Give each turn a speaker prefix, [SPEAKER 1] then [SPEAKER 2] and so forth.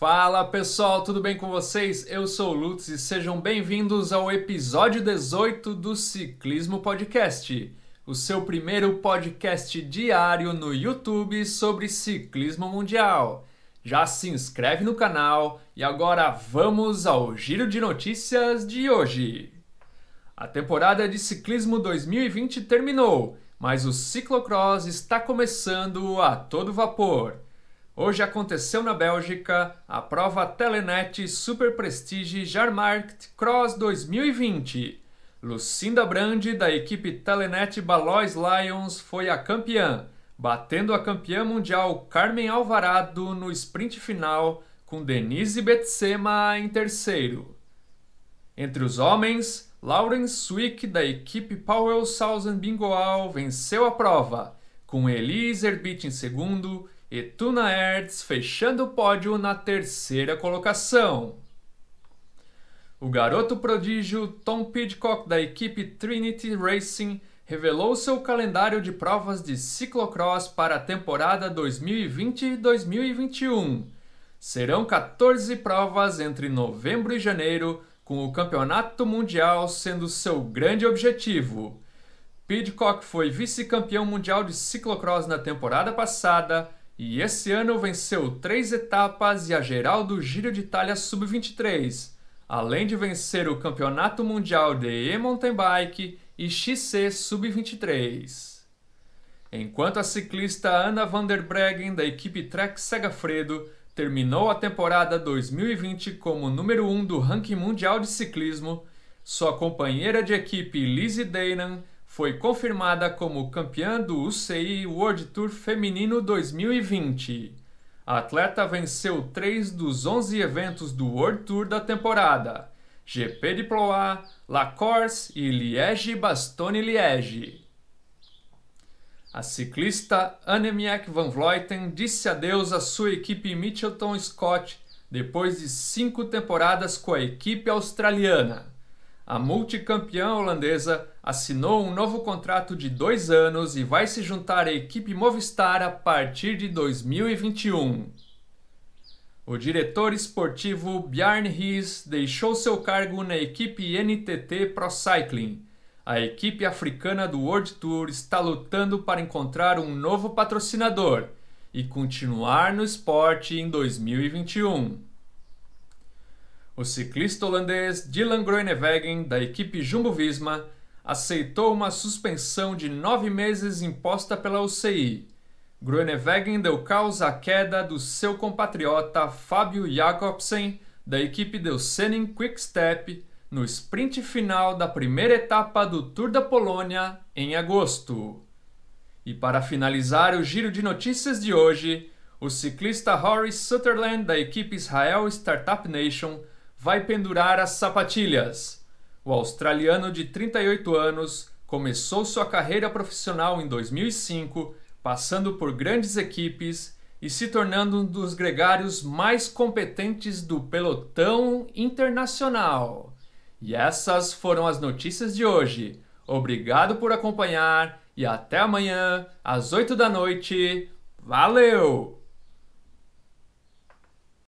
[SPEAKER 1] Fala pessoal, tudo bem com vocês? Eu sou o Lutz e sejam bem-vindos ao episódio 18 do Ciclismo Podcast, o seu primeiro podcast diário no YouTube sobre ciclismo mundial. Já se inscreve no canal e agora vamos ao giro de notícias de hoje. A temporada de ciclismo 2020 terminou, mas o ciclocross está começando a todo vapor. Hoje aconteceu na Bélgica a prova Telenet Super Prestige Jarmarkt Cross 2020. Lucinda Brandi, da equipe Telenet Balois Lions, foi a campeã, batendo a campeã mundial Carmen Alvarado no sprint final, com Denise Betsema em terceiro. Entre os homens, Lawrence Swick, da equipe Powell Southern Bingoal, venceu a prova, com Elise Erbit em segundo e Tuna Ertz fechando o pódio na terceira colocação. O garoto prodígio Tom Pidcock da equipe Trinity Racing revelou seu calendário de provas de ciclocross para a temporada 2020-2021. Serão 14 provas entre novembro e janeiro, com o Campeonato Mundial sendo seu grande objetivo. Pidcock foi vice-campeão mundial de ciclocross na temporada passada e esse ano venceu três etapas e a geral do Giro de Itália Sub-23, além de vencer o Campeonato Mundial de E-Mountain Bike e XC Sub-23. Enquanto a ciclista Ana van der Breggen, da equipe Trek Segafredo, terminou a temporada 2020 como número 1 um do ranking mundial de ciclismo, sua companheira de equipe Lizzie Daynan foi confirmada como campeã do UCI World Tour Feminino 2020. A atleta venceu três dos 11 eventos do World Tour da temporada: GP de Ploa, La Corse e Liège-Bastogne-Liège. A ciclista Annemiek van Vleuten disse adeus à sua equipe Mitchelton Scott depois de cinco temporadas com a equipe australiana a multicampeã holandesa assinou um novo contrato de dois anos e vai se juntar à equipe Movistar a partir de 2021. O diretor esportivo Bjarne Ries deixou seu cargo na equipe NTT Pro Cycling. A equipe africana do World Tour está lutando para encontrar um novo patrocinador e continuar no esporte em 2021. O ciclista holandês Dylan Groenewegen, da equipe Jumbo-Visma, aceitou uma suspensão de nove meses imposta pela UCI. Groenewegen deu causa à queda do seu compatriota Fábio Jacobsen, da equipe Delsening Quick-Step, no sprint final da primeira etapa do Tour da Polônia, em agosto. E para finalizar o giro de notícias de hoje, o ciclista Horace Sutherland, da equipe Israel Startup Nation, vai pendurar as sapatilhas. O australiano de 38 anos começou sua carreira profissional em 2005, passando por grandes equipes e se tornando um dos gregários mais competentes do pelotão internacional. E essas foram as notícias de hoje. Obrigado por acompanhar e até amanhã, às 8 da noite. Valeu!